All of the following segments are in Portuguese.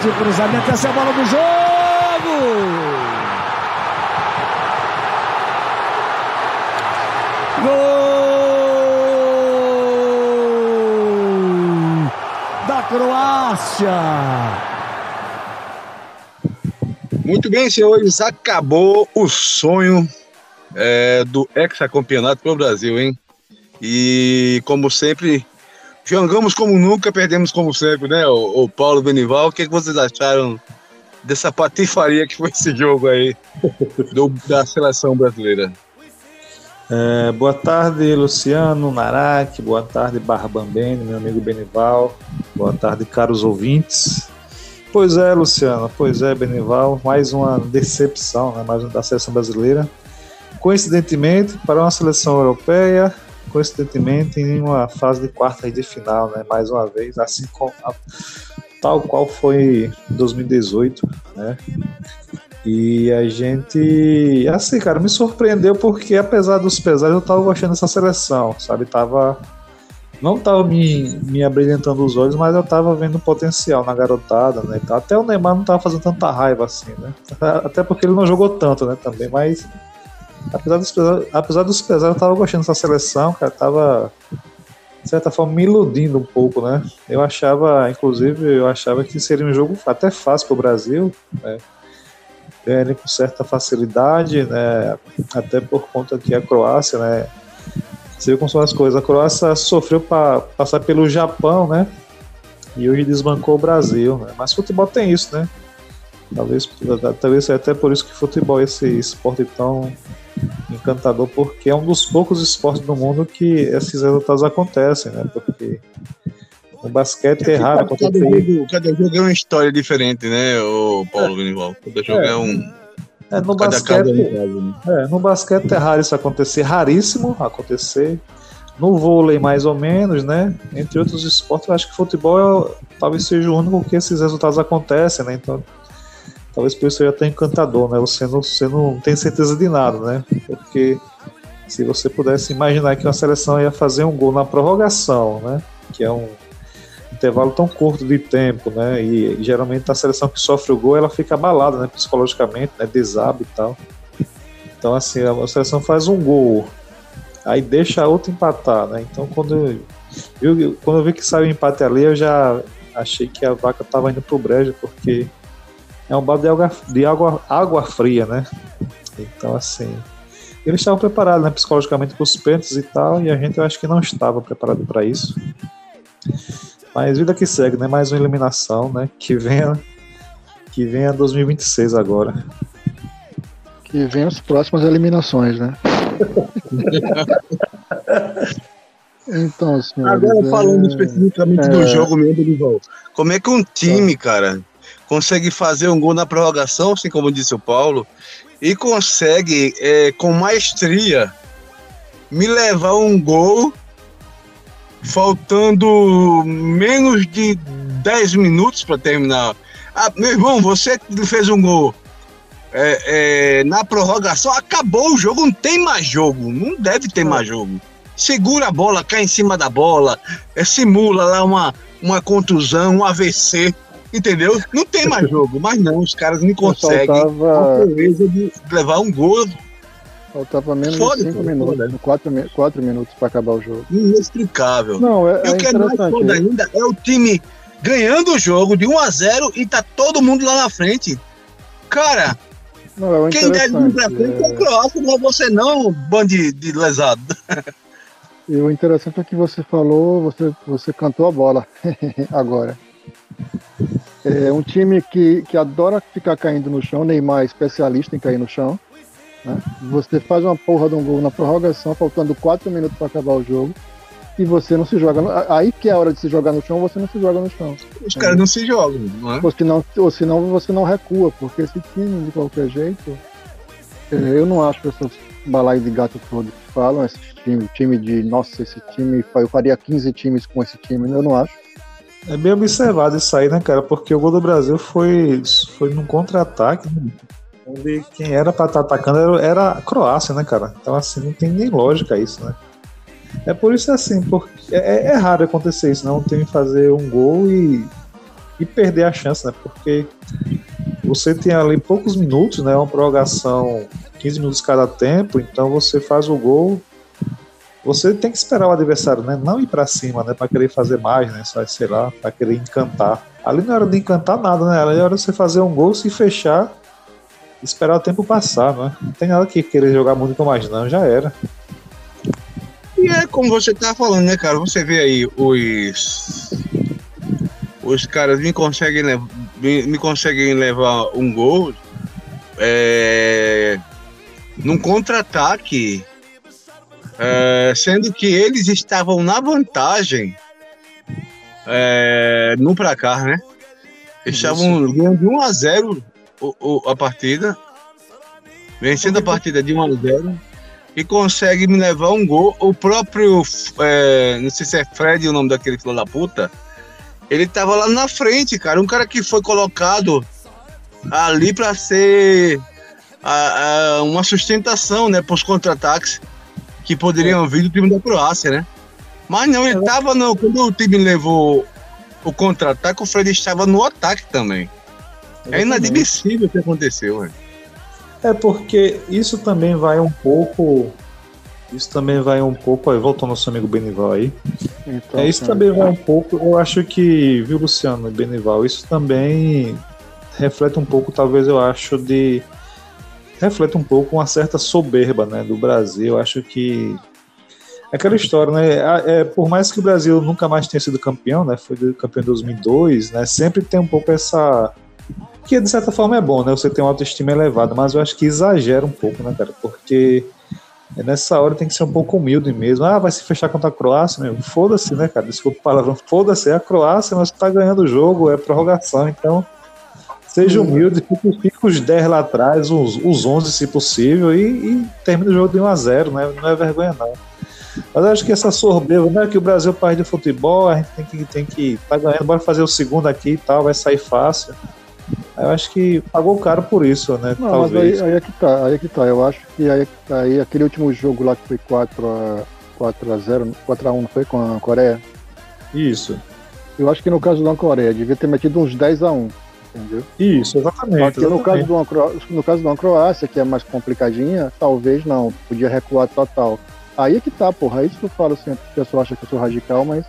Partiu o cruzamento, essa é a bola do jogo! Gol da Croácia! Muito bem, senhores, acabou o sonho é, do hexacampeonato para o Brasil, hein? E como sempre, jogamos como nunca, perdemos como sempre, né? O, o Paulo Benival, o que, é que vocês acharam dessa patifaria que foi esse jogo aí do, da seleção brasileira? É, boa tarde, Luciano Narak, boa tarde, Barbambene, meu amigo Benival, boa tarde, caros ouvintes. Pois é, Luciano, pois é, Benival, mais uma decepção, né, mais uma da seleção brasileira. Coincidentemente, para uma seleção europeia, coincidentemente em uma fase de quartas de final, né, mais uma vez, assim como a, tal qual foi em 2018, né? E a gente, assim, cara, me surpreendeu porque apesar dos pesares eu tava gostando dessa seleção, sabe? Tava não tava me, me abrilhantando os olhos, mas eu tava vendo potencial na garotada, né? Até o Neymar não tava fazendo tanta raiva assim, né? Até porque ele não jogou tanto, né, também, mas apesar dos apesar dos pesares eu tava gostando dessa seleção, cara, tava de certa forma me iludindo um pouco, né? Eu achava, inclusive, eu achava que seria um jogo até fácil para o Brasil, né? Ganharia com certa facilidade, né? Até por conta que a Croácia, né? Você vê como são as coisas. A Croácia sofreu para passar pelo Japão, né? E hoje desbancou o Brasil, né? Mas futebol tem isso, né? Talvez, talvez até por isso que futebol é esse esporte tão encantador, porque é um dos poucos esportes do mundo que esses resultados acontecem, né? Porque o basquete é, é raro cada jogo, cada jogo é uma história diferente, né, o Paulo Vinival? Cada jogo é, é um. É, no, basquete, né? é, no basquete é raro isso acontecer, raríssimo acontecer. No vôlei, mais ou menos, né? Entre outros esportes, eu acho que futebol talvez seja o único que esses resultados acontecem, né? Então, talvez por isso seja até encantador, né? Você não, você não tem certeza de nada, né? Porque se você pudesse imaginar que uma seleção ia fazer um gol na prorrogação, né? Que é um intervalo tão curto de tempo, né? E, e geralmente a seleção que sofre o gol ela fica abalada, né? Psicologicamente, né? Desaba e tal. Então, assim, a seleção faz um gol, aí deixa a outra empatar, né? Então, quando eu, eu, quando eu vi que saiu o empate ali, eu já achei que a vaca estava indo pro brejo, porque é um balde de água, de água, água fria, né? Então, assim, eles estavam preparados né, psicologicamente para os pênaltis e tal, e a gente eu acho que não estava preparado para isso. Mas vida que segue, né? Mais uma eliminação, né? Que venha, que venha 2026 agora. Que venha as próximas eliminações, né? então, senhores, Agora falando é... especificamente é... do jogo mesmo, Lival, como é que um time, cara, consegue fazer um gol na prorrogação, assim como disse o Paulo, e consegue, é, com maestria, me levar um gol faltando menos de 10 minutos para terminar. Ah, meu irmão, você fez um gol é, é, na prorrogação, acabou o jogo, não tem mais jogo, não deve ter mais jogo. Segura a bola, cai em cima da bola, é, simula lá uma, uma contusão, um AVC Entendeu? Não tem mais jogo, mas não, os caras não conseguem faltava... a de levar um gol. Faltava menos foda, de 5 minutos, 4, 4 minutos para acabar o jogo. Inexplicável. Não, é, e o que é mais foda ainda é o time ganhando o jogo de 1 a 0 e tá todo mundo lá na frente. Cara, não, é quem deve vir pra frente é, é o Croácia, não é você não, bando de, de lesado. E o interessante é que você falou, você, você cantou a bola agora. É um time que, que adora ficar caindo no chão, Neymar é especialista em cair no chão. Né? Você faz uma porra de um gol na prorrogação, faltando 4 minutos para acabar o jogo, e você não se joga. No... Aí que é a hora de se jogar no chão, você não se joga no chão. Os caras não se jogam, não é? Ou senão, ou senão você não recua, porque esse time, de qualquer jeito, é, eu não acho essas balaias de gato todo que falam, esse time, time de, nossa, esse time, eu faria 15 times com esse time, eu não acho. É bem observado isso aí, né, cara? Porque o gol do Brasil foi, foi num contra-ataque, né? onde quem era pra estar tá atacando era, era a Croácia, né, cara? Então, assim, não tem nem lógica isso, né? É por isso assim, porque é, é raro acontecer isso, não? Né? Time fazer um gol e, e perder a chance, né? Porque você tem ali poucos minutos, né? Uma prorrogação, 15 minutos cada tempo, então você faz o gol. Você tem que esperar o adversário, né? Não ir para cima, né? Para querer fazer mais, né? Só, sei lá, para querer encantar. Ali não era de encantar nada, né? Ali era você fazer um gol, se fechar, esperar o tempo passar, né? Não tem nada que querer jogar muito mais, não, já era. E é como você tá falando, né, cara? Você vê aí os. Os caras me conseguem, me, conseguem levar um gol é, num contra-ataque, é, sendo que eles estavam na vantagem é, no placar, né? Eles estavam ganhando de 1 a 0 o, o, a partida, vencendo a partida de 1 a 0 e consegue me levar um gol. O próprio, é, não sei se é Fred o nome daquele filho da puta, ele tava lá na frente, cara. Um cara que foi colocado ali para ser a, a, uma sustentação, né, para os contra-ataques que poderiam vir do time da Croácia, né? Mas não, ele tava no. Quando o time levou o contra-ataque, o Fred estava no ataque também. É inadmissível o que aconteceu, velho. É porque isso também vai um pouco. Isso também vai um pouco. Aí, voltou nosso amigo Benival aí. Então, é, isso também vai um pouco. Eu acho que, viu, Luciano e Benival, isso também reflete um pouco, talvez eu acho, de. Reflete um pouco uma certa soberba né, do Brasil. Acho que. Aquela história, né? É, por mais que o Brasil nunca mais tenha sido campeão, né? Foi campeão em 2002, né? Sempre tem um pouco essa que de certa forma é bom, né? Você tem uma autoestima elevada, mas eu acho que exagera um pouco, né, cara? Porque nessa hora tem que ser um pouco humilde mesmo. Ah, vai se fechar contra a Croácia, meu. Foda-se, né, cara? Desculpa o palavrão. Foda-se, é a Croácia, mas tá ganhando o jogo, é prorrogação, então. Seja humilde, fica, os 10 lá atrás, os, os 11 se possível, e, e termina o jogo de 1 a 0 né? Não é vergonha, não. Mas eu acho que essa soberba, né? Que o Brasil parte de futebol, a gente tem que tem que tá ganhando, bora fazer o segundo aqui e tal, vai sair fácil. Eu acho que pagou caro por isso, né? Não, Talvez. mas aí, aí, é que tá, aí é que tá. Eu acho que aí, é aí aquele último jogo lá que foi 4 a 4 a 0, 4 a 1 não foi com a Coreia? Isso. Eu acho que no caso da Coreia devia ter metido uns 10 a 1, entendeu? Isso, exatamente. Porque no caso, de uma, no caso de uma Croácia, que é mais complicadinha, talvez não, podia recuar total. Aí é que tá, porra. É isso que eu falo sempre. O pessoal acha que eu sou radical, mas,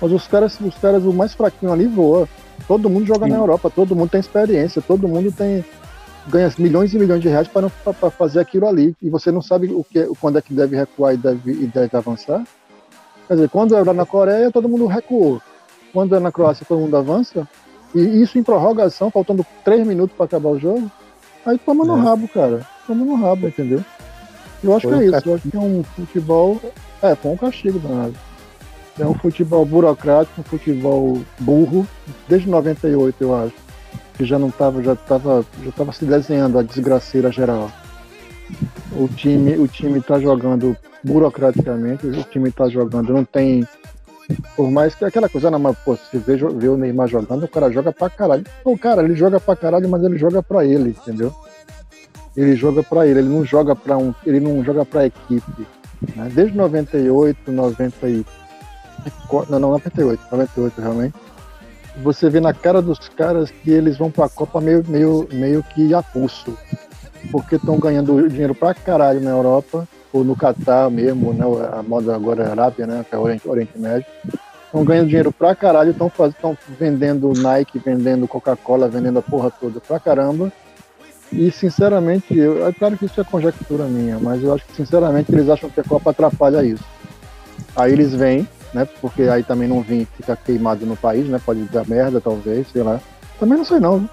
mas os caras, os caras, o mais fraquinho ali voa. Todo mundo joga Sim. na Europa, todo mundo tem experiência, todo mundo tem ganha milhões e milhões de reais para fazer aquilo ali e você não sabe o que, quando é que deve recuar e deve, e deve avançar. Quer dizer, quando era na Coreia, todo mundo recuou. Quando é na Croácia, todo mundo avança. E isso em prorrogação, faltando três minutos para acabar o jogo. Aí toma no é. rabo, cara. Toma no rabo, entendeu? Eu acho foi que é isso. Eu acho que é um futebol. É, foi um castigo danado. É um futebol burocrático, um futebol burro, desde 98, eu acho. Que já não estava, já estava, já tava se desenhando a desgraceira geral. O time, o time está jogando burocraticamente, o time está jogando, não tem. Por mais que aquela coisa, não, mas pô, você vê, vê o Neymar jogando, o cara joga pra caralho. O cara, ele joga pra caralho, mas ele joga pra ele, entendeu? Ele joga pra ele, ele não joga pra um. Ele não joga pra equipe. Né? Desde 98, 90 não, não, 98, 98 realmente. Você vê na cara dos caras que eles vão pra Copa meio, meio, meio que a pulso. Porque estão ganhando dinheiro pra caralho na Europa, ou no Catar mesmo, né? A moda agora é Arábia, né? Que é Oriente, Oriente Médio. Estão ganhando dinheiro pra caralho, estão vendendo Nike, vendendo Coca-Cola, vendendo a porra toda pra caramba. E sinceramente, eu, é claro que isso é conjectura minha, mas eu acho que sinceramente eles acham que a Copa atrapalha isso. Aí eles vêm, né? Porque aí também não vim ficar queimado no país, né? Pode dar merda, talvez, sei lá. Também não sei não,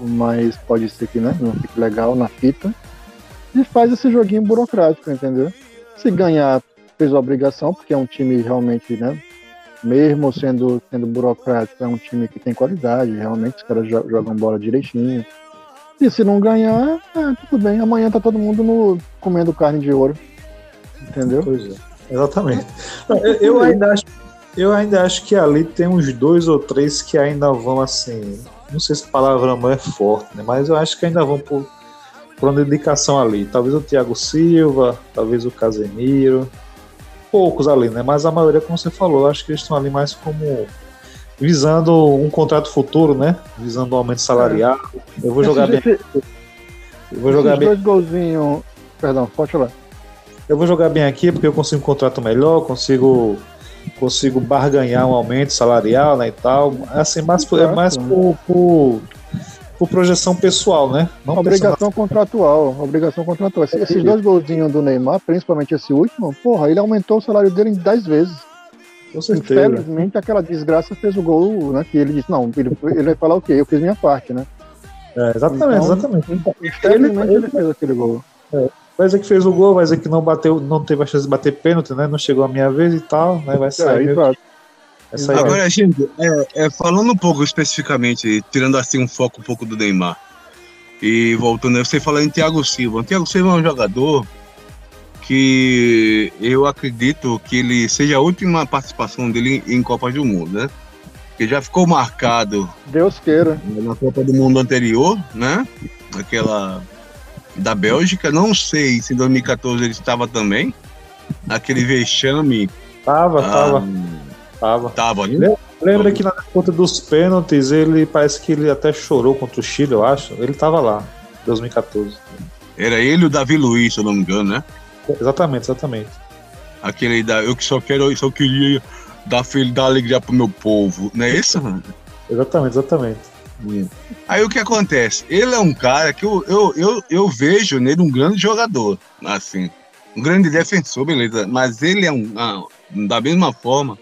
mas pode ser que né, não fique legal na fita. E faz esse joguinho burocrático, entendeu? Se ganhar, fez a obrigação, porque é um time realmente, né? Mesmo sendo, sendo burocrático, é um time que tem qualidade, realmente os caras jogam bola direitinho. E se não ganhar, é, tudo bem. Amanhã tá todo mundo no, comendo carne de ouro. Entendeu? Pois é. Exatamente. Eu, eu, ainda acho, eu ainda acho que ali tem uns dois ou três que ainda vão assim. Não sei se a palavra não é forte, né? Mas eu acho que ainda vão por, por uma dedicação ali. Talvez o Thiago Silva, talvez o Casemiro. Poucos ali, né? Mas a maioria, como você falou, acho que eles estão ali mais como visando um contrato futuro, né? Visando um aumento salarial. Eu vou jogar bem. Eu vou jogar bem. dois golzinhos. Perdão, pode falar. Eu vou jogar bem aqui porque eu consigo um contrato melhor, consigo consigo barganhar um aumento salarial, né, e tal. Assim, mais por, é mais por, por, por projeção pessoal, né? Não Obrigação contratual, obrigação contratual. Esse- Esses dois golzinhos do Neymar, principalmente esse último, porra, ele aumentou o salário dele em 10 vezes. com certeza. Infelizmente, aquela desgraça fez o gol, né? Que ele disse, não, ele, ele vai falar o quê? Eu fiz minha parte, né? É, exatamente, Então, exatamente. Infelizmente, ele fez aquele gol. Vai dizer que fez o gol, vai dizer que não bateu, não teve a chance de bater pênalti, né? Não chegou a minha vez e tal, né? Vai É, sair. exato. Vai sair Agora, gente, é, é, falando um pouco especificamente, tirando assim um foco um pouco do Neymar, e voltando, você falou em Thiago Silva. O Thiago Silva é um jogador que eu acredito que ele seja a última participação dele em Copa do Mundo, né? Que já ficou marcado Deus queira. na Copa do Mundo anterior, né? Aquela da Bélgica, não sei se em 2014 ele estava também. Aquele vexame Tava, ah, tava, tava. tava, né? Lembra que na disputa dos pênaltis, ele parece que ele até chorou contra o Chile, eu acho. Ele tava lá, 2014. Era ele e o Davi Luiz, se eu não me engano, né? Exatamente, exatamente. Aquele da eu que só quero, eu só queria dar, dar alegria pro meu povo, não é isso? mano? Exatamente, exatamente. Aí o que acontece? Ele é um cara que eu, eu, eu, eu vejo nele um grande jogador, assim, um grande defensor, beleza, mas ele é um, ah, da mesma forma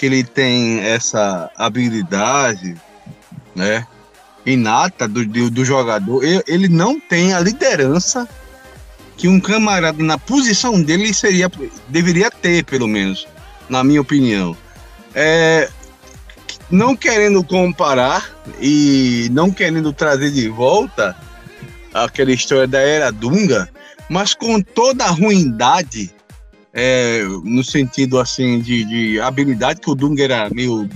que ele tem essa habilidade, né, inata do, do, do jogador, ele, não tem a liderança que um camarada na posição dele seria, deveria ter, pelo menos, na minha opinião. É, não querendo comparar e não querendo trazer de volta aquela história da era Dunga, mas com toda a ruindade, é, no sentido assim de, de habilidade, que o Dunga era meio,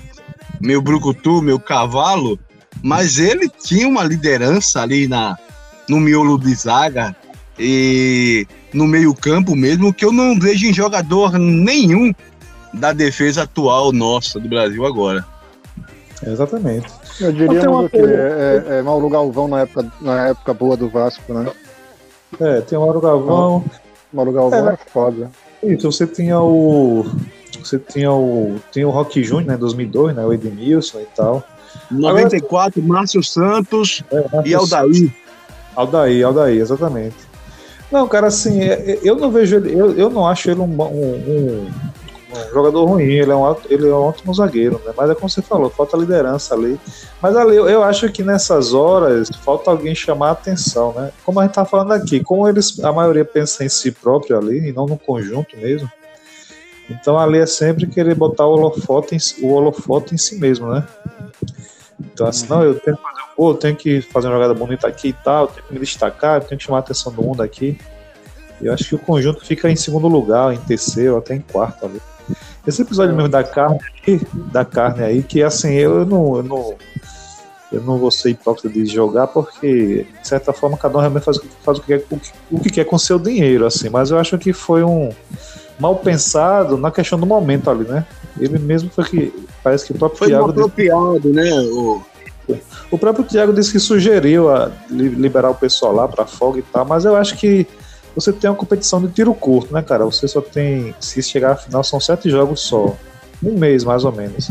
meio brucutu, meio cavalo, mas ele tinha uma liderança ali na, no miolo de zaga e no meio campo mesmo, que eu não vejo em jogador nenhum da defesa atual nossa do Brasil agora. Exatamente. Eu diria uma coisa- É, é, é Mauro Galvão na época, na época boa do Vasco, né? É, tem o Mauro Galvão. Mauro Galvão É. é foda. Isso, você tinha o. Você tinha o. Tem o Rock Júnior, né? 2002, né? O Edmilson e tal. 94, Márcio Santos É, e Aldair. Aldair, Aldair, exatamente. Não, cara, assim, é- é- eu não vejo ele, eu, eu não acho ele um, um- um- jogador ruim, ele é, um, ele é um ótimo zagueiro, né? Mas é como você falou, falta liderança ali. Mas ali, eu, eu acho que nessas horas falta alguém chamar a atenção, né? Como a gente tá falando aqui, como eles, a maioria pensa em si próprio ali, e não no conjunto mesmo. Então ali é sempre querer botar o holofote em, o holofote em si mesmo, né? Então assim, não, eu tenho que fazer um gol, tenho que fazer uma jogada bonita aqui e tal, tenho que me destacar, tenho que chamar a atenção do mundo aqui. Eu acho que o conjunto fica em segundo lugar, em terceiro, até em quarto ali. Esse episódio mesmo da carne aí, da carne aí, que assim, eu não, eu não, eu não vou ser hipócrita de jogar, porque, de certa forma, cada um realmente faz, o que- faz o, que quer, o, que, o que quer com seu dinheiro, assim, mas eu acho que foi um mal pensado na questão do momento ali, né? Ele mesmo foi que. Parece que o próprio Foi Thiago disse- apropriado, né? O, o próprio Thiago disse que sugeriu a li- liberar o pessoal lá para folga e tal, mas eu acho que você tem uma competição de tiro curto, né, cara? Você só tem. Se chegar à final, são sete jogos só. Um mês, mais ou menos.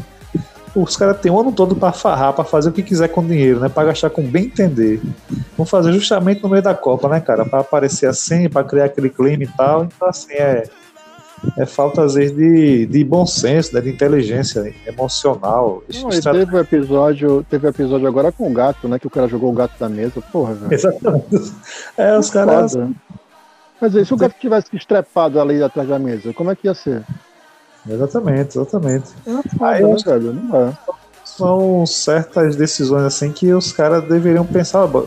Os caras têm o ano todo para farrar, para fazer o que quiser com dinheiro, né? Para gastar com bem entender. Vão fazer justamente no meio da Copa, né, cara? Para aparecer assim, para criar aquele clima e tal. Então, assim, é. É falta, às vezes, de, de bom senso, né? de inteligência emocional. Não, e estratégia. teve o episódio, teve episódio agora com o gato, né? Que o cara jogou o gato da mesa. Porra, velho. Exatamente. É, os caras. Mas aí, se o gato tivesse estrepado ali atrás da mesa, como é que ia ser? Exatamente, exatamente. Aí eu né, acho- velho? Não é. São certas decisões assim que os caras deveriam pensar. "Bom,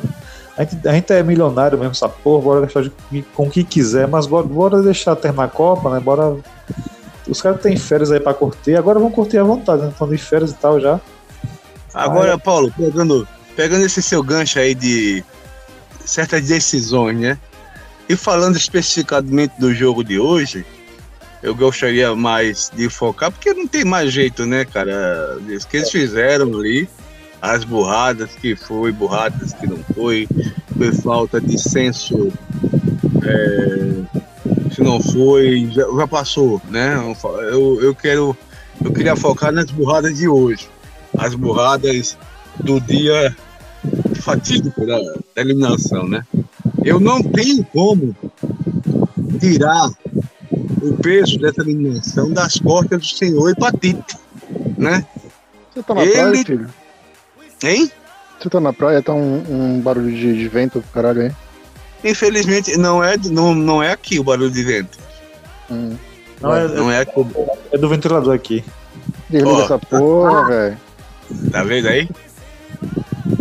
A gente, a gente é milionário mesmo, essa porra, bora gastar de- com o que quiser, mas bora, bora deixar terminar a Copa, né? Bora. Os caras têm férias aí pra curtir, agora vão curtir à vontade, né? Estão de férias e tal já. Agora, Paulo, pegando, pegando esse seu gancho aí de certas decisões, né? E falando especificamente do jogo de hoje, eu gostaria mais de focar, porque não tem mais jeito, né, cara? O que eles fizeram ali, as burradas que foi, burradas que não foi, foi falta de senso. É, se não foi, já, já, passou, né? Eu, eu quero. Eu queria focar nas burradas de hoje. As burradas do dia fatídico da, da eliminação, né? Eu não tenho como tirar o peso dessa eliminação das costas do senhor Hepatite, né? Você tá na Ele... praia, filho? Hein? Você tá na praia, tá um, um barulho de, de vento caralho aí? Infelizmente, não é, não, não é aqui o barulho de vento. Hum. Não, é, não é, aqui. é do ventilador aqui. Desliga oh. essa porra, ah. velho. Tá vendo aí?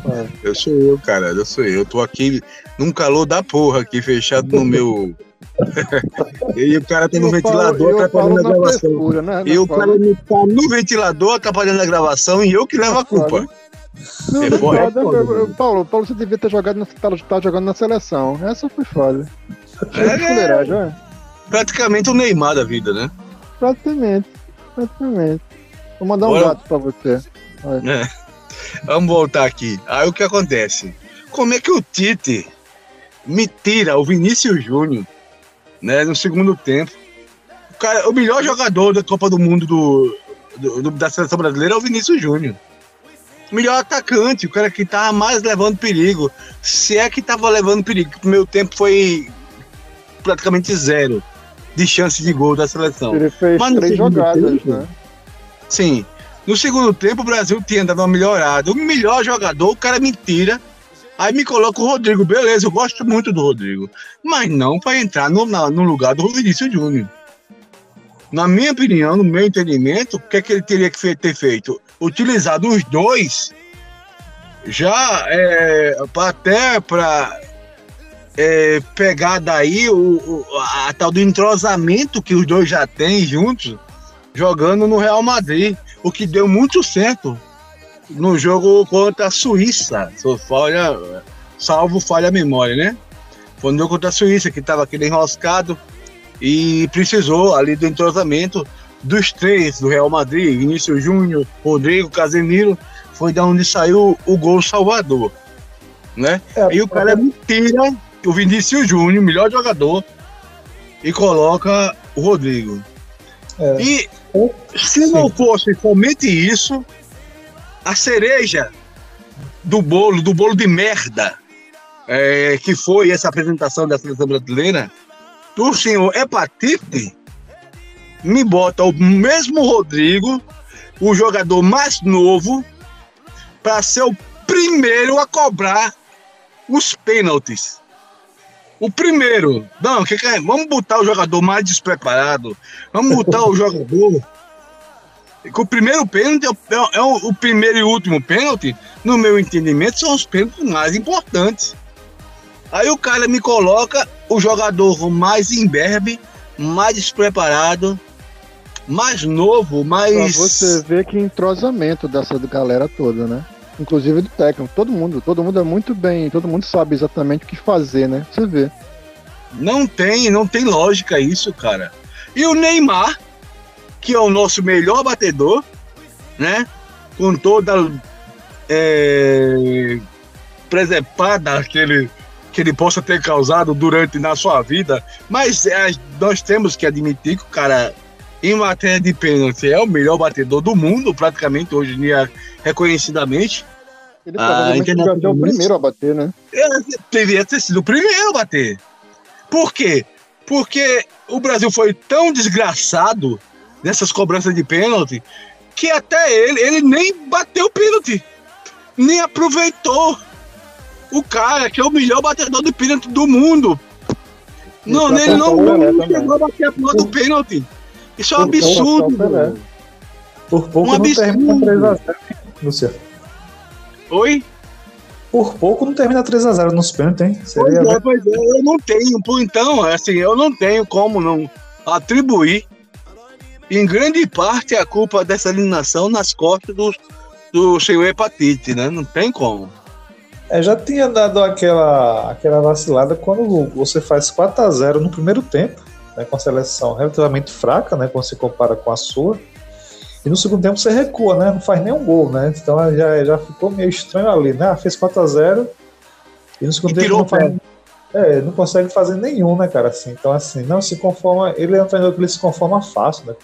É. Eu sou eu, cara. Eu sou eu. Eu tô aqui num calor da porra aqui, fechado no meu e o cara tá no ventilador atrapalhando a gravação. né? E o cara tá no ventilador atrapalhando a gravação e eu que levo a culpa. Não, é foda, é Paulo, Paulo, você devia ter jogado na, tá, tá jogando na seleção. Essa foi foda. É, é, praticamente o Neymar da vida, né? Praticamente. Praticamente. Vou mandar um gato pra você. É. Vamos voltar aqui. Aí o que acontece? Como é que o Tite me tira o Vinícius Júnior né, no segundo tempo. O, cara, o melhor jogador da Copa do Mundo do, do, do da seleção brasileira é o Vinícius Júnior. O melhor atacante, o cara que tá mais levando perigo. Se é que tava levando perigo, o meu tempo foi praticamente zero de chance de gol da seleção. Ele fez Mas três jogadas, tempo, né? Sim. No segundo tempo, o Brasil tinha dado uma melhorada. O melhor jogador, o cara mentira Aí me coloca o Rodrigo, beleza, eu gosto muito do Rodrigo. Mas não para entrar no, na, no lugar do Vinícius Júnior. Na minha opinião, no meu entendimento, o que, é que ele teria que ter feito? Utilizado os dois já é, até para é, pegar daí o, o, a, a tal do entrosamento que os dois já têm juntos, jogando no Real Madrid, o que deu muito certo no jogo contra a Suíça, falha, salvo falha a memória, né? Foi no jogo contra a Suíça, que estava aquele enroscado e precisou ali do entrosamento dos três do Real Madrid, Vinícius Júnior, Rodrigo, Casemiro, foi da onde saiu o gol Salvador, né? É, e o cara tira o Vinícius Júnior, melhor jogador, e coloca o Rodrigo. É. E se Sim. não fosse somente isso, a cereja do bolo, do bolo de merda, é, que foi essa apresentação da seleção brasileira, do senhor Hepatite, me bota o mesmo Rodrigo, o jogador mais novo, para ser o primeiro a cobrar os pênaltis. O primeiro. Não, que, que é? vamos botar o jogador mais despreparado. Vamos botar o jogador que o primeiro pênalti é, o, é o, o, primeiro e último pênalti, no meu entendimento, são os pênaltis mais importantes. Aí o cara me coloca o jogador mais imberbe, mais despreparado, mais novo, mais. Pra você vê que entrosamento dessa galera toda, né? Inclusive do técnico, todo mundo, todo mundo é muito bem, todo mundo sabe exatamente o que fazer, né? Você vê. Não tem, não tem lógica isso, cara. E o Neymar, que é o nosso melhor batedor, né? Com toda é, presepada que ele, que ele possa ter causado durante na sua vida, mas é, nós temos que admitir que o cara, em matéria de pênalti, é o melhor batedor do mundo, praticamente hoje em dia, reconhecidamente. Ele provavelmente ah, ser o primeiro a bater, né? É, devia ter sido o primeiro a bater. Por quê? Porque o Brasil foi tão desgraçado nessas cobranças de pênalti, que até ele, ele nem bateu o pênalti, nem aproveitou. O cara que é o melhor batedor de pênalti do mundo. Não, tá ele não, não chegou a bater a porra do pênalti. Isso é um absurdo. Por pouco um absurdo. não termina 3x0, Oi? Por pouco não termina 3x0 nos pênaltis, hein? Seria... Pois é, pois é, eu não tenho, então, assim, eu não tenho como não atribuir em grande parte, a culpa dessa eliminação nas costas do, do senhor Hepatite, né? Não tem como. É, já tinha dado aquela, aquela vacilada quando você faz 4 a 0 no primeiro tempo né, com a seleção relativamente fraca, né, quando se compara com a sua. E no segundo tempo você recua, né? Não faz nenhum gol, né? Então já, já ficou meio estranho ali, né? Ah, fez 4x0 e no segundo e tempo não, faz, é, não consegue fazer nenhum, né, cara? Assim, então, assim, não se conforma. Ele é um treinador que ele se conforma fácil, né?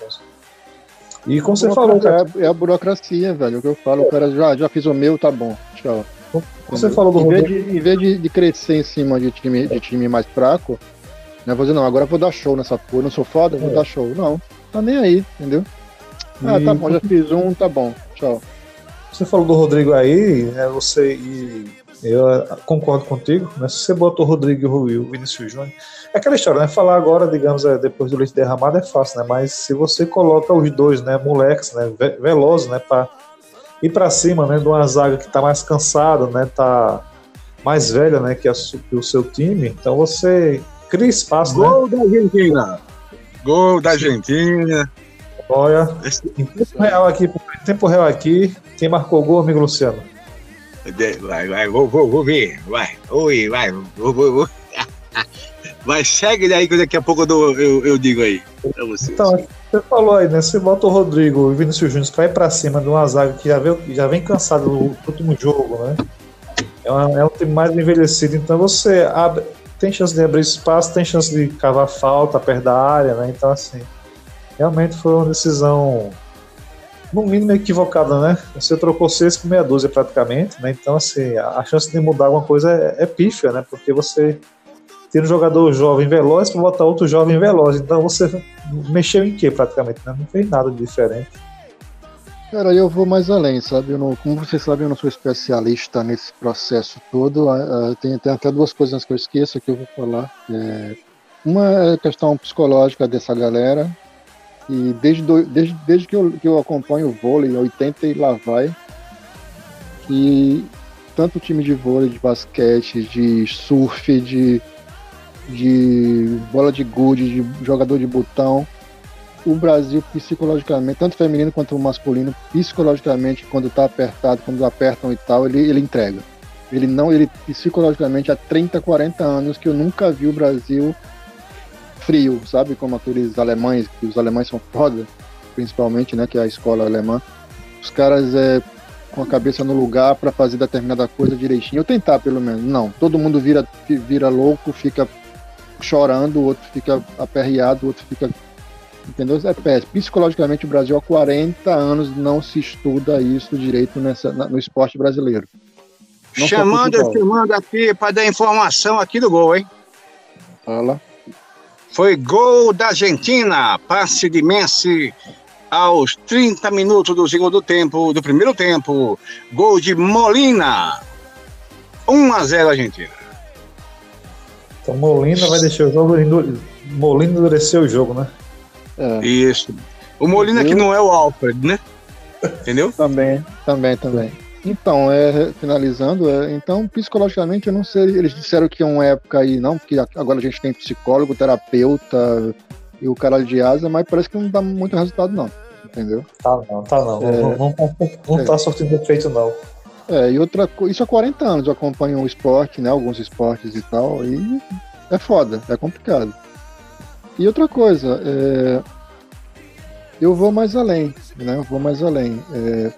E como você falou, cara. É, é, a burocracia, velho. O que eu falo, o cara já, já fiz o meu, tá bom. Tchau. Você falou do em vez, de, em vez de, de, crescer em cima de time, de time mais fraco, né? Vou dizer, não, agora eu vou dar show nessa porra. Não sou foda, vou é. dar show. Não, tá nem aí, entendeu? Ah, tá bom, já fiz um, tá bom. Tchau. Você falou do Rodrigo aí, né, você e eu concordo contigo, né? Se você botou o Rodrigo e o Vinícius Júnior, é aquela história, né? Falar agora, digamos, é, depois do leite derramado é fácil, né? Mas se você coloca os dois, né, moleques, né, velozes, né, para ir para cima, né, de uma zaga que tá mais cansada, né, tá mais velha, né, que, a, que o seu time, então você cria espaço, Gol né? da Argentina. Gol da Argentina. Olha, em tempo real aqui, em tempo real aqui, quem marcou o gol, amigo Luciano? Vai, vai, vou, vou, vou ver. Vai, oi, vai, vou, vou, vou. Vai, segue daí que daqui a pouco eu, dou, eu, eu digo aí pra vocês. Então, você falou aí, né? Você bota o Rodrigo e o Vinícius Júnior vai pra cima de uma zaga que já, veio, já vem cansado do último jogo, né? É, uma, é um time mais envelhecido, então você abre, tem chance de abrir espaço, tem chance de cavar falta perto da área, né? Então, assim, realmente foi uma decisão, no mínimo, equivocada, né? Você trocou seis por meia dúzia praticamente, né? Então, assim, a chance de mudar alguma coisa é, é pífia, né? Porque você tem um jogador jovem veloz para botar outro jovem veloz. Então, você mexeu em quê praticamente? Né? Não fez nada de diferente. Cara, eu vou mais além, sabe? Não, como você sabe, eu não sou especialista nesse processo todo. Uh, tem, tem, até duas coisas que eu esqueço que eu vou falar. É, uma é a questão psicológica dessa galera. E desde, do, desde, desde que, eu, que eu acompanho o vôlei, 80 e lá vai, que tanto time de vôlei, de basquete, de surf, de, de bola de gude, de jogador de botão, o Brasil psicologicamente, tanto feminino quanto masculino, psicologicamente, quando está apertado, quando apertam e tal, ele, ele entrega. Ele não, ele psicologicamente há 30, 40 anos que eu nunca vi o Brasil frio, sabe? Como aqueles alemães, que os alemães são foda, principalmente, né? Que é a escola alemã. Os caras é com a cabeça no lugar para fazer determinada coisa direitinho. Eu tentar, pelo menos. Não, todo mundo vira, vira louco, fica chorando, o outro fica aperreado, o outro fica Entendeu? É péssimo. Psicologicamente, o Brasil há 40 anos não se estuda isso direito nessa, no esporte brasileiro. Não chamando, chamando aqui para dar informação aqui do gol, hein? Fala. Foi gol da Argentina, passe de Messi aos 30 minutos do segundo tempo, do primeiro tempo. Gol de Molina. 1 a 0 Argentina. Então Molina vai deixar o jogo. Molina endureceu o jogo, né? É. Isso. O Molina que não é o Alfred, né? Entendeu? também, também, também. Então, é, finalizando, é, então, psicologicamente, eu não sei, eles disseram que é uma época aí, não, porque agora a gente tem psicólogo, terapeuta e o caralho de asa, mas parece que não dá muito resultado, não, entendeu? Tá não, tá não, é, não, não, não, não é. tá sortindo efeito, não. É, e outra isso há 40 anos eu acompanho o esporte, né, alguns esportes e tal, e é foda, é complicado. E outra coisa, é, eu vou mais além, né? Eu vou mais além. É,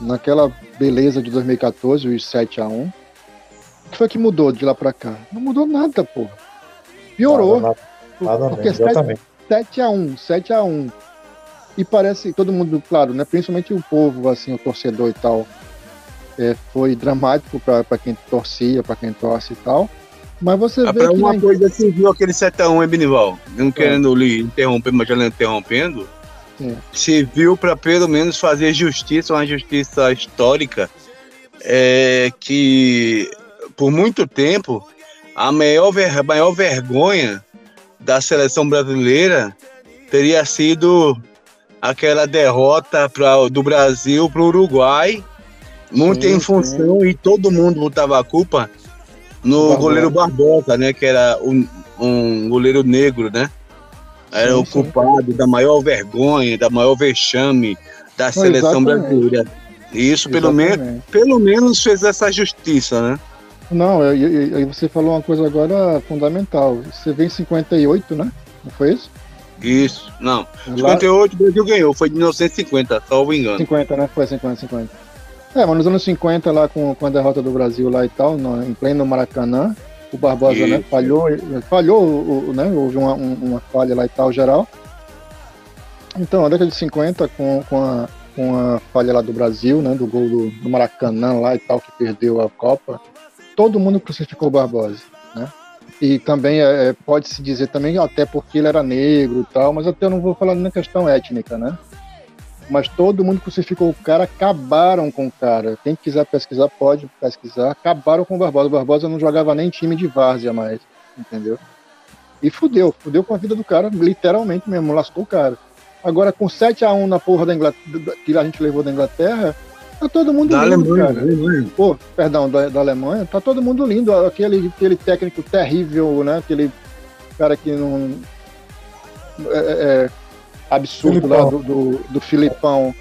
naquela beleza de 2014, os 7 a 1 o que foi que mudou de lá pra cá? Não mudou nada, pô. Piorou. Nada, nada, nada porque 7, 7 a 1 7 a 1 E parece, todo mundo, claro, né? Principalmente o povo, assim, o torcedor e tal. É, foi dramático para quem torcia, para quem torce e tal. Mas você ah, vê que. uma coisa assim, viu aquele 7x1, hein, Benival? Não é. querendo lhe interromper, mas já lhe interrompendo. É. Se viu para pelo menos fazer justiça, uma justiça histórica, é, que por muito tempo a maior, ver, maior vergonha da seleção brasileira teria sido aquela derrota pra, do Brasil para o Uruguai, muito sim, em função, sim. e todo mundo botava a culpa no Barbosa. goleiro Barbosa, né? Que era um, um goleiro negro, né? Era sim, o culpado sim. da maior vergonha, da maior vexame da Não, seleção exatamente. brasileira. E isso, pelo, me pelo menos, fez essa justiça, né? Não, aí você falou uma coisa agora fundamental. Você vem em 58, né? Não foi isso? Isso, não. Lá- 58 o Brasil ganhou, foi de 1950, salvo engano. 50, né? Foi 50, 50. É, mas nos anos 50, lá com, com a derrota do Brasil lá e tal, no- em pleno Maracanã, o Barbosa, né, falhou, falhou, né, houve uma, um- uma falha lá e tal, geral. Então, a década de 50, com, com, a, com a falha lá do Brasil, né, do gol do, do Maracanã lá e tal, que perdeu a Copa, todo mundo crucificou o Barbosa, né? E também é, é, pode-se dizer também, até porque ele era negro e tal, mas até eu não vou falar na questão étnica, né? Mas todo mundo crucificou o cara, acabaram com o cara. Quem quiser pesquisar, pode pesquisar. Acabaram com o Barbosa. O Barbosa não jogava nem time de várzea mais, entendeu? E fudeu, fudeu com a vida do cara, literalmente mesmo, lascou o cara. Agora, com 7x1 na porra da Inglaterra, que a gente levou da Inglaterra, tá todo mundo Da lindo, Alemanha, cara. Alemanha. Pô, perdão, da, da Alemanha, tá todo mundo lindo. Aquele, aquele técnico terrível, né? Aquele cara que não. É, é, é absurdo lá do, do, do Filipão.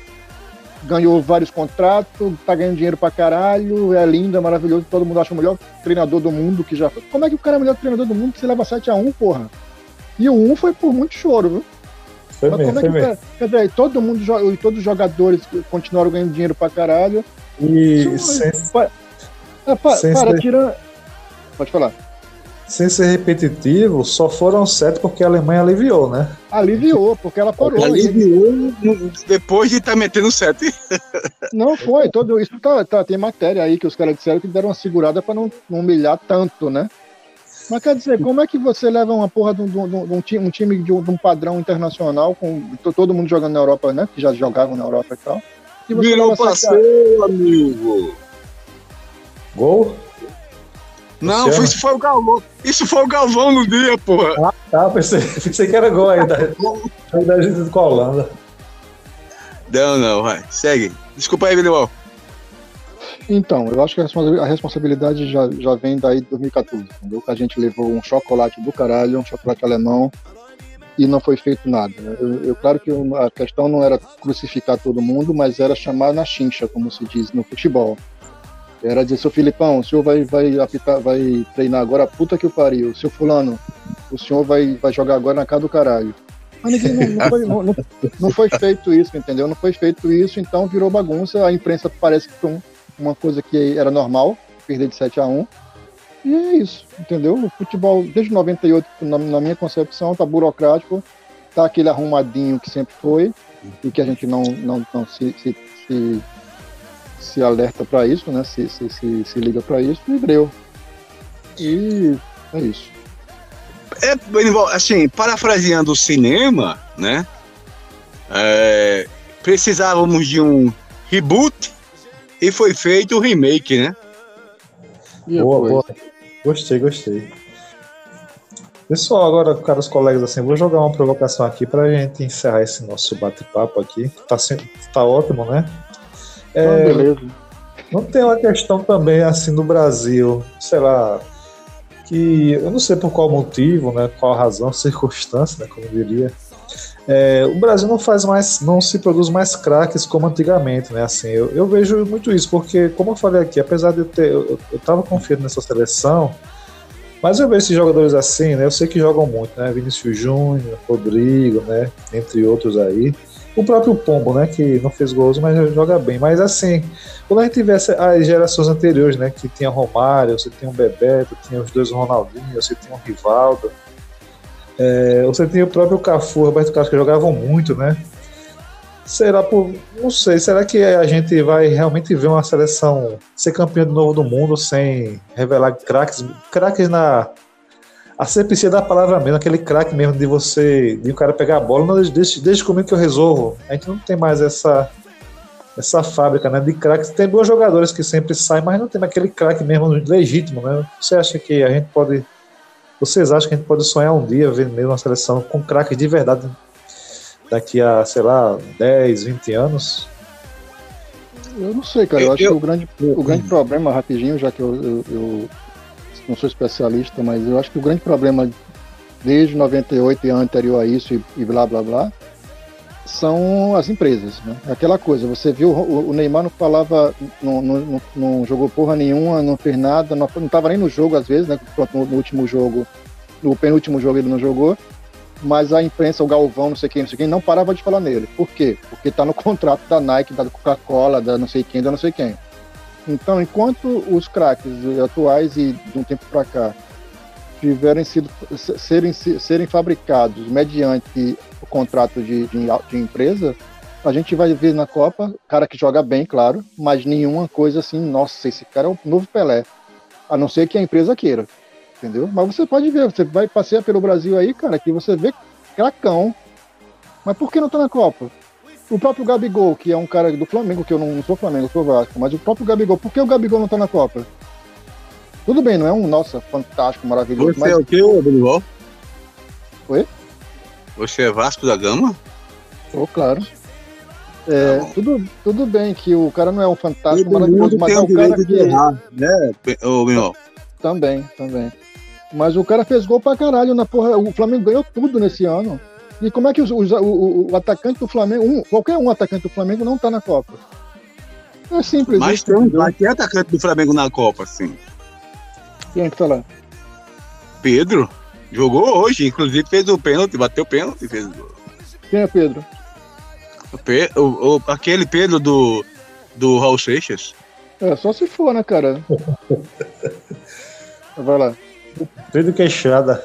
Ganhou vários contratos, tá ganhando dinheiro pra caralho, é lindo, é maravilhoso, todo mundo acha o melhor treinador do mundo que já foi. Como é que o cara é o melhor treinador do mundo que você leva 7x1, porra? E o 1 foi por muito choro, viu? Foi Mas mesmo, como é foi que cara, quer dizer, todo mundo, jo- todos os jogadores continuaram ganhando dinheiro pra caralho. E Isso- sem, É, pa- Sem para, tirando. Pode falar. Sem ser repetitivo, só foram sete porque a Alemanha aliviou, né? Aliviou, porque ela parou. Aliviou depois de estar metendo 7. Não foi, todo isso tá, tá- tem matéria aí que os caras disseram que deram uma segurada pra não, não humilhar tanto, né? Mas quer dizer, como é que você leva uma porra de um, de um- de um time, um time de um, de um padrão internacional, com to- todo mundo jogando na Europa, né? Que já jogavam na Europa e tal. E você Virou sete passeio, amigo. Gol? Não, Luciano? foi, isso foi o Galvão. Isso foi o Galvão no dia, porra. Tá, pensei, pensei que era gol aí da, da gente com a Holanda. Não, não, vai. Segue. Desculpa aí, Vilival. Então, eu acho que a responsa- a responsabilidade já, já vem daí de 2014, entendeu? Que a gente levou um chocolate do caralho, um chocolate alemão, e não foi feito nada. né? Eu, eu- claro que a questão não era crucificar todo mundo, mas era chamar na chincha, como se diz no futebol. Era dizer, seu Filipão, o senhor vai, vai apitar, vai treinar agora, puta que o pariu. Seu fulano, o senhor vai, vai jogar agora na cara do caralho. Mas ninguém, não, foi, não- não- foi feito isso, entendeu? Não foi feito isso, então virou bagunça. A imprensa parece que foi um- uma coisa que era normal, perder de 7 a 1 E é isso, entendeu? O futebol, desde 98, na, na minha concepção, tá burocrático, tá aquele arrumadinho que sempre foi, e que a gente não, não, não se, se, se, se alerta para isso, né? Se, se, se, se liga para isso, e breu. E é isso. É, assim, parafraseando o cinema, né? É, precisávamos de um reboot e foi feito o remake, né? Boa, boa. Gostei, gostei. Pessoal, agora, caros colegas, assim, vou jogar uma provocação aqui pra gente encerrar esse nosso bate-papo aqui. Tá, tá ótimo, né? Ah, É, beleza. Não tem uma questão também assim no Brasil, sei lá, que eu não sei por qual motivo, né, qual razão, circunstância, né, como eu diria. É, o Brasil não faz mais, não se produz mais craques como antigamente, né? Assim, eu, eu vejo muito isso, porque como eu falei aqui, apesar de eu ter, eu, eu tava confiando nessa seleção, mas eu vejo esses jogadores assim, né? Eu sei que jogam muito, né? Vinícius Júnior, Rodrigo, né? Entre outros aí. O próprio Pombo, né? Que não fez gols, mas joga bem. Mas assim, quando a gente tivesse as gerações anteriores, né? Que tinha Romário, você tinha o Bebeto, tinha os dois Ronaldinho, você tinha o Rivaldo. É, você tinha o próprio Cafu, Roberto Carlos, que jogavam muito, né? Será por. Não sei, será que a gente vai realmente ver uma seleção ser campeã de novo do mundo sem revelar craques? Craques na. A CPC da palavra mesmo, aquele craque mesmo de você, de o cara pegar a bola, não, desde, desde comigo que eu resolvo. A gente não tem mais essa essa fábrica né, de craques. Tem bons jogadores que sempre saem, mas não tem aquele craque mesmo legítimo, né? Você acha que a gente pode. Vocês acham que a gente pode sonhar um dia ver mesmo uma seleção com craques de verdade daqui a, sei lá, 10, 20 anos? Eu não sei, cara. Eu, Eu- acho eu- que o grande, o grande problema, rapidinho, já que eu, eu- eu não sou especialista, mas eu acho que o grande problema desde 98 e anterior a isso e, e blá blá blá são as empresas. Né? Aquela coisa, você viu o, o Neymar não falava, não, não, não- jogou porra nenhuma, não fez nada, não, não tava nem no jogo às vezes, né? No, no último jogo, no penúltimo jogo ele não jogou. mas a imprensa, o Galvão, não sei quem, não sei quem, não parava de falar nele. Por quê? Porque tá no contrato da Nike, da Coca-Cola, da não sei quem, da não sei quem. Então, enquanto os craques atuais e de um tempo para cá tiverem sido serem, serem fabricados mediante o contrato de, de, de empresa, a gente vai ver na Copa, cara que joga bem, claro, mas nenhuma coisa assim, nossa, esse cara é o novo Pelé. A não ser que a empresa queira. Entendeu? Mas você pode ver, você vai passear pelo Brasil aí, cara, que você vê cracão. Mas por que não tá na Copa? O próprio Gabigol, que é um cara do Flamengo, que eu não, sou Flamengo, sou Vasco, mas o próprio Gabigol, por que o Gabigol não tá na Copa? Tudo bem, não é um, nossa, fantástico, maravilhoso. Você mas... é o que, Gabigol? Oi? Você é Vasco da Gama? Oh, claro. É, tá tudo, tudo bem que o cara não é um fantástico maravilhoso, mas é o cara que. Errar, né, ô, meu? Também, também. Mas o cara fez gol pra caralho na porra. O Flamengo ganhou tudo nesse ano. E como é que os, os, o, o, atacante do Flamengo, um, qualquer um atacante do Flamengo não tá na Copa? É simples. Mas tem, mas tem atacante do Flamengo na Copa, sim. Quem é que tá lá? Pedro. Jogou hoje, inclusive fez o pênalti, bateu o pênalti fez. Quem é Pedro? O, o, o, aquele Pedro do, do Raul Seixas. É, só se for, né, cara? Vai lá. Pedro Queixada.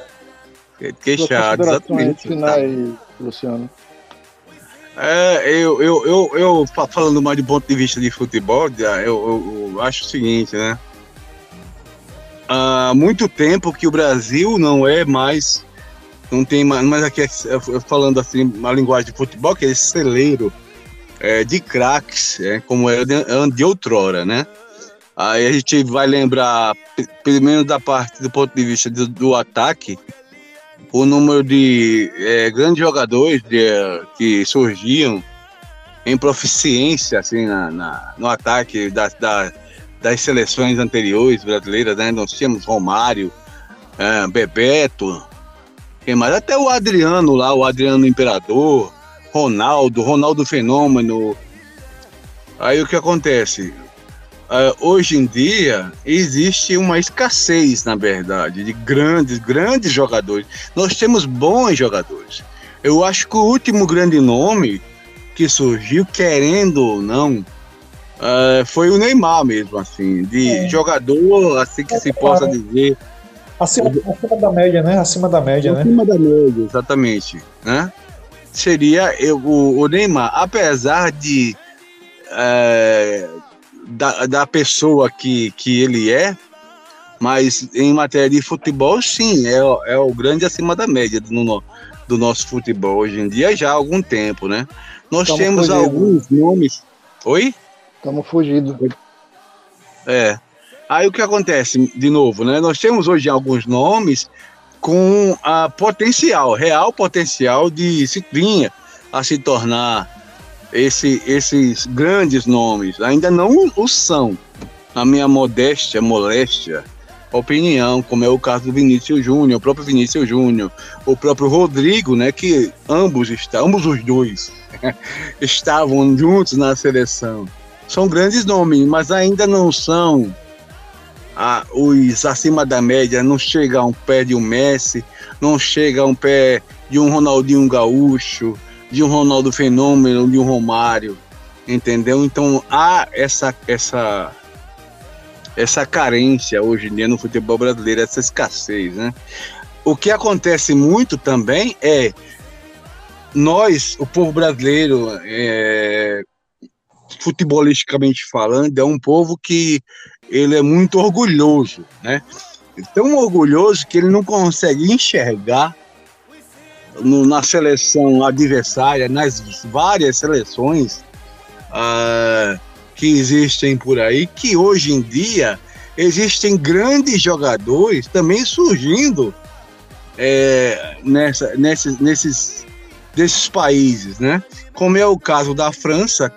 Queixada, exatamente. Finais, Luciano. É, eu, eu, eu, eu, falando mais do ponto de vista de futebol, eu, eu, eu acho o seguinte, né? Há muito tempo que o Brasil não é mais, não tem mais, mas aqui falando assim, uma linguagem de futebol, que é esse celeiro é, de craques, é, como era de, de outrora, né? Aí a gente vai lembrar, pelo menos da parte do ponto de vista do, do ataque, o número de é, grandes jogadores de, que surgiam em proficiência assim, na, na no ataque da, da, das seleções anteriores brasileiras. Né? Nós tínhamos Romário, é, Bebeto, quem mais? Até o Adriano lá, o Adriano Imperador, Ronaldo, Ronaldo Fenômeno. Aí o que acontece? Uh, hoje em dia existe uma escassez, na verdade, de grandes, grandes jogadores. Nós temos bons jogadores. Eu acho que o último grande nome que surgiu, querendo ou não, uh, foi o Neymar mesmo, assim, de é. jogador, assim que é, se possa dizer. Acima, acima, da média, né? Acima da média, acima né? Acima da média, exatamente, né? Seria eu, o, o Neymar, apesar de é, da, da pessoa que, que ele é, mas em matéria de futebol, sim, é, é o grande acima da média do, do nosso futebol hoje em dia, já há algum tempo, né? Nós Tamo temos fugido. alguns nomes. Oi? Estamos fugindo. É. Aí o que acontece, de novo, né? Nós temos hoje alguns nomes com a potencial, real potencial de se a se tornar esse, esses grandes nomes. Ainda não o são. A minha modéstia, moléstia, opinião, como é o caso do Vinícius Júnior, o próprio Vinícius Júnior, o próprio Rodrigo, né, que ambos estão, ambos os dois estavam juntos na seleção. São grandes nomes, mas ainda não são os acima da média, não chega a um pé de um Messi, não chega a um pé de um Ronaldinho Gaúcho, de um Ronaldo Fenômeno, de um Romário, entendeu? Então há essa essa essa carência hoje em dia no futebol brasileiro, essa escassez, né? O que acontece muito também é nós, o povo brasileiro, é, futebolisticamente falando, é um povo que ele é muito orgulhoso, né? Tão orgulhoso que ele não consegue enxergar no, na seleção adversária, nas várias seleções uh, que existem por aí, que hoje em dia existem grandes jogadores também surgindo é, nessa, nesses, nesses desses países, né? Como é o caso da França,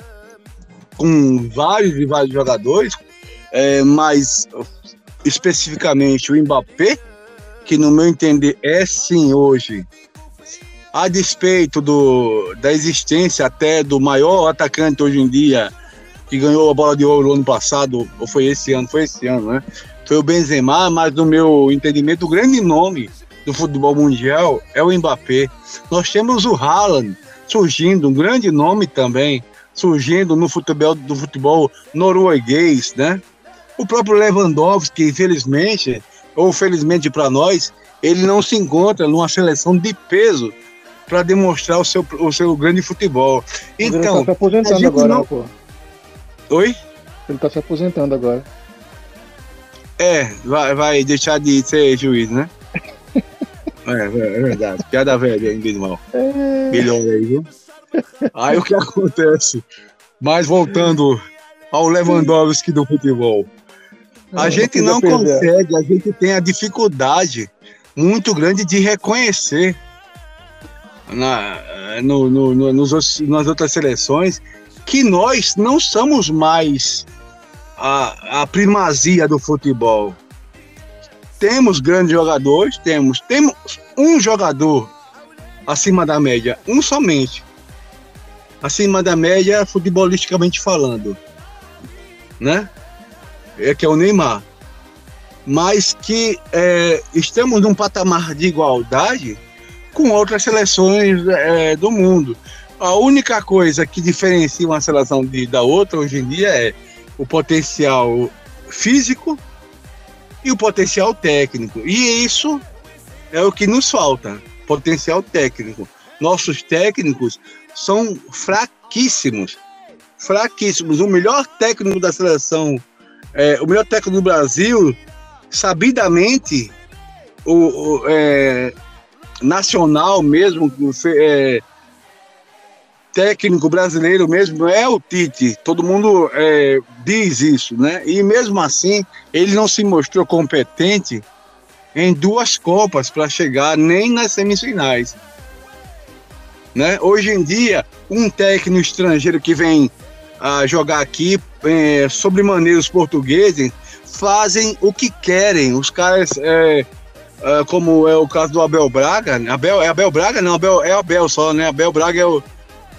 com vários e vários jogadores, é, mas especificamente o Mbappé, que no meu entender é sim hoje a despeito do, da existência até do maior atacante hoje em dia, que ganhou a bola de ouro ano passado, ou foi esse ano, foi esse ano, né? Foi o Benzema, mas no meu entendimento, o grande nome do futebol mundial é o Mbappé. Nós temos o Haaland surgindo, um grande nome também, surgindo no futebol do futebol norueguês, né? O próprio Lewandowski, infelizmente, ou felizmente para nós, ele não se encontra numa seleção de peso para demonstrar o seu, o seu grande futebol. Ele Então, tá se aposentando agora, não- pô. oi? Ele tá se aposentando agora. É, vai, vai deixar de ser juiz, né? É, é verdade. Piada velha, hein, mal. Melhor aí, viu? Aí o que acontece? Mas voltando ao Lewandowski do futebol. A Eu gente não consegue, a gente tem a dificuldade muito grande de reconhecer na, no, no- no- nos nas outras seleções que nós não somos mais a, a primazia do futebol. Temos grandes jogadores, temos, temos um jogador acima da média, um somente. Acima da média, futebolisticamente falando. Né? É que é o Neymar. Mas que é, estamos num patamar de igualdade com outras seleções é, do mundo. A única coisa que diferencia uma seleção de, da outra hoje em dia é o potencial físico e o potencial técnico. E isso é o que nos falta, potencial técnico. Nossos técnicos são fraquíssimos, fraquíssimos. O melhor técnico da seleção, é, o melhor técnico do Brasil, sabidamente, o, o, é, nacional mesmo, é, técnico brasileiro mesmo é o Tite. Todo mundo é, diz isso, né? E mesmo assim, ele não se mostrou competente em duas Copas para chegar nem nas semifinais. Né? Hoje em dia, um técnico estrangeiro que vem a jogar aqui, é, sobre maneira os portugueses, fazem o que querem. Os caras, é, é, como é o caso do Abel Braga, Abel, é Abel Braga? Não, Abel, é Abel só, né? Abel Braga é o,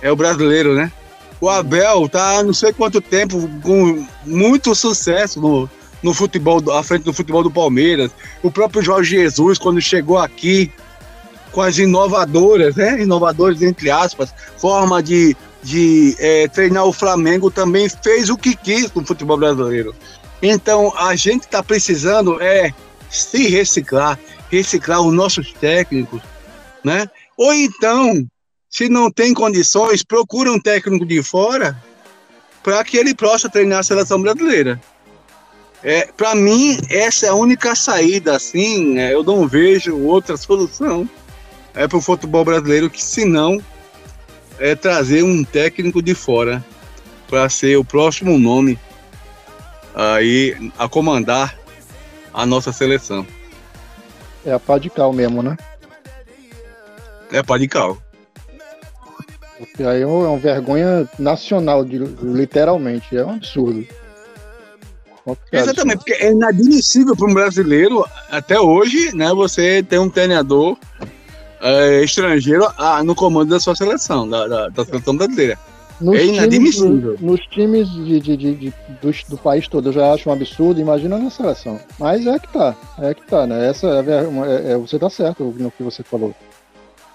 é o brasileiro, né? O Abel tá não sei quanto tempo com muito sucesso no, no futebol, do- à frente do futebol do Palmeiras. O próprio Jorge Jesus, quando chegou aqui com as inovadoras, né? Inovadoras, entre aspas, forma de, de eh, treinar o Flamengo, também fez o que quis no futebol brasileiro. Então, a gente está precisando é se reciclar, reciclar os nossos técnicos, né? Ou então, se não tem condições, procura um técnico de fora para que ele possa treinar a seleção brasileira. É, para mim, essa é a única saída, assim, é, eu não vejo outra solução é para o futebol brasileiro que, se não, é trazer um técnico de fora para ser o próximo nome aí a comandar a nossa seleção. É a pá de cal mesmo, né? É Padical. Porque aí é é uma vergonha nacional, de, literalmente. É um absurdo. Exatamente, porque é inadmissível para um brasileiro, até hoje, né, você ter um treinador é, estrangeiro ah, no comando da sua seleção, da, da, da seleção brasileira. Nos É times- inadmissível. nos times de, de- de- de- do, do país todo eu já acho um absurdo, imagina na seleção. Mas é que tá, é que tá, né? Essa é, é- é- você tá certo no que você falou.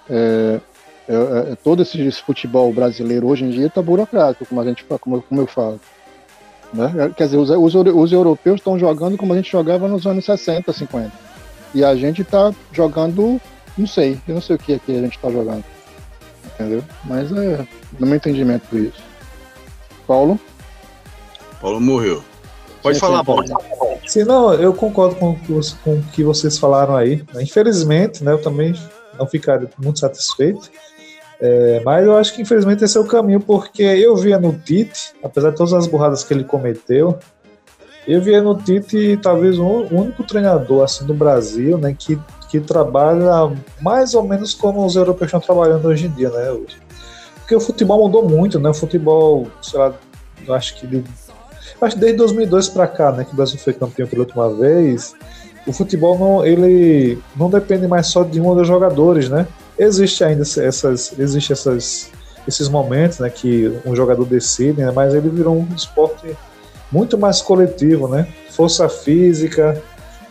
É, é- é- todo esse, esse futebol brasileiro hoje em dia tá burocrático, como a gente como, como eu falo. Né? Quer dizer, os, os, os europeus estão jogando como a gente jogava nos anos 60, 50. E a gente tá jogando, não sei, eu não sei o que é que a gente tá jogando. Entendeu? Mas é no meu entendimento isso. Paulo? Paulo morreu. Pode Sim, falar, sim, Paulo. Sim, não, eu concordo com, com o que vocês falaram aí. Infelizmente, né, eu também não ficaria muito satisfeito. É, mas eu acho que infelizmente esse é o caminho, porque eu via no Tite, apesar de todas as burradas que ele cometeu, eu via no Tite talvez o único treinador assim do Brasil, né, que, que trabalha mais ou menos como os europeus estão trabalhando hoje em dia, né? Porque o futebol mudou muito, né? O futebol, sei lá, acho que de acho desde 2002 para cá, né, que o Brasil foi campeão pela última vez, o futebol não, ele não depende mais só de um ou dois jogadores, né? Existe ainda essas, existe essas, esses momentos, né, que um jogador decide, né, mas ele virou um esporte muito mais coletivo, né? Força física,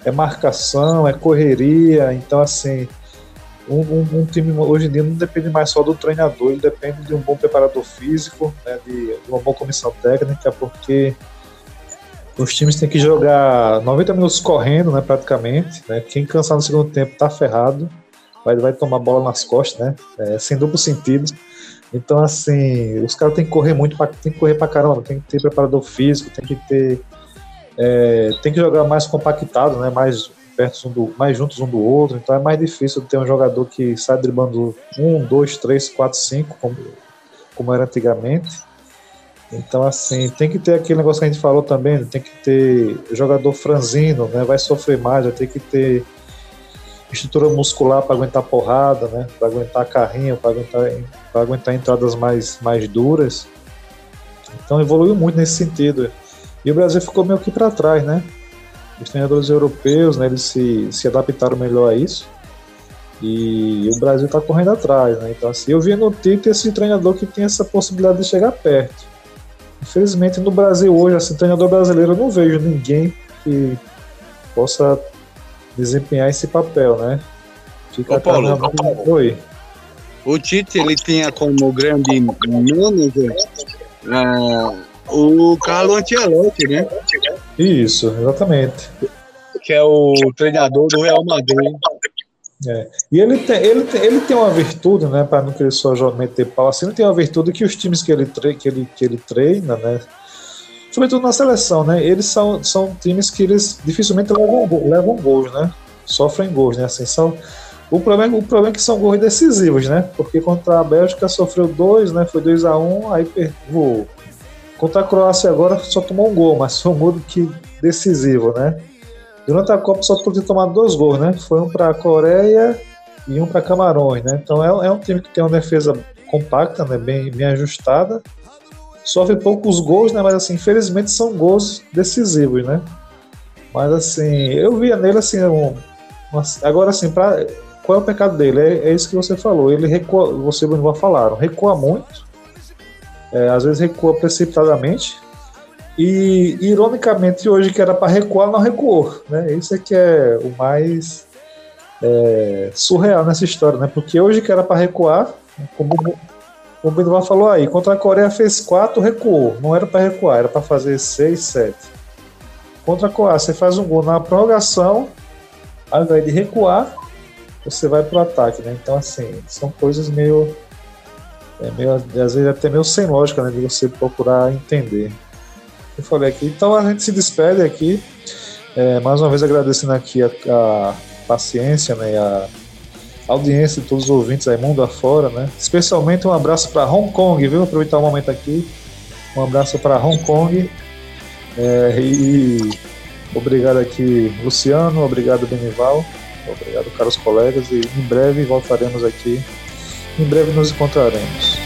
é marcação, é correria, então assim, um, um, um, time hoje em dia não depende mais só do treinador, ele depende de um bom preparador físico, né, de, uma boa comissão técnica, porque os times têm que jogar 90 minutos correndo, né, praticamente. Né? Quem cansar no segundo tempo tá ferrado, vai, vai tomar bola nas costas, né? É, sem duplo sentido. Então, assim, os caras têm que correr muito, pra, tem que correr pra caramba, tem que ter preparador físico, tem que ter. É, tem que jogar mais compactado, né? Mais perto um do, mais juntos um do outro. Então é mais difícil ter um jogador que sai driblando um, dois, três, quatro, cinco, como, como era antigamente. Então, assim, tem que ter aquele negócio que a gente falou também, tem que ter jogador franzino, né? Vai sofrer mais, vai ter que ter estrutura muscular para aguentar porrada, né? Para aguentar carrinho, para aguentar, para aguentar entradas mais, mais duras. Então evoluiu muito nesse sentido. E o Brasil ficou meio que para trás, né? Os treinadores europeus, né, eles se, se adaptaram melhor a isso. E o Brasil está correndo atrás, né? Então assim, eu vi no Tite esse treinador que tem essa possibilidade de chegar perto. Infelizmente no Brasil hoje, assim, treinador brasileiro, eu não vejo ninguém que possa desempenhar esse papel, né? Fica Ô, Paulo, Oi. O Tite ele tinha como grande manager uh, o Carlo Ancelotti, né? Isso, exatamente. Que é o treinador do Real Madrid. É. E ele tem, ele, tem, ele tem uma virtude, né, para não querer só meter pau assim, ele tem uma virtude que os times que ele, tre que ele, que ele treina, né, sobretudo na seleção, né, eles são, são times que eles dificilmente levam, levam gols, né, sofrem gols, né, assim, são, o problema, o problema é que são gols decisivos, né, porque contra a Bélgica sofreu dois, né, foi 2 a 1 um, aí voou. Contra a Croácia agora só tomou um gol, mas foi um gol que decisivo, né, Durante a Copa só pude tomar dois gols, né? Foi um para a Coreia e um para Camarões, né? Então é, é, um time que tem uma defesa compacta, né? Bem, bem ajustada. Sofre poucos gols, né? Mas assim, infelizmente são gols decisivos, né? Mas assim, eu via nele assim, um, uma, agora assim, para qual é o pecado dele? É, é, isso que você falou. Ele recua, você e o Bonival falaram, recua muito, é, às vezes recua precipitadamente, e, ironicamente, hoje que era para recuar, não recuou. Né? Isso é que é o mais é, surreal nessa história, né? Porque hoje que era para recuar, como, o Benoit falou aí, contra a Coreia fez 4, recuou. Não era para recuar, era para fazer 6, 7. Contra a Coreia, você faz um gol na prorrogação, ao invés de recuar, você vai para o ataque, né? Então, assim, são coisas meio, é meio. Às vezes até meio sem lógica, né? De você procurar entender eu falei aqui. Então a gente se despede aqui. É, mais uma vez agradecendo aqui a, a paciência né, a audiência de todos os ouvintes aí, mundo afora, né? Especialmente um abraço para Hong Kong, viu? Aproveitar o momento aqui. Um abraço para Hong Kong. É, e obrigado aqui, Luciano. Obrigado, Benival. Obrigado, caros colegas. E em breve voltaremos aqui. Em breve nos encontraremos.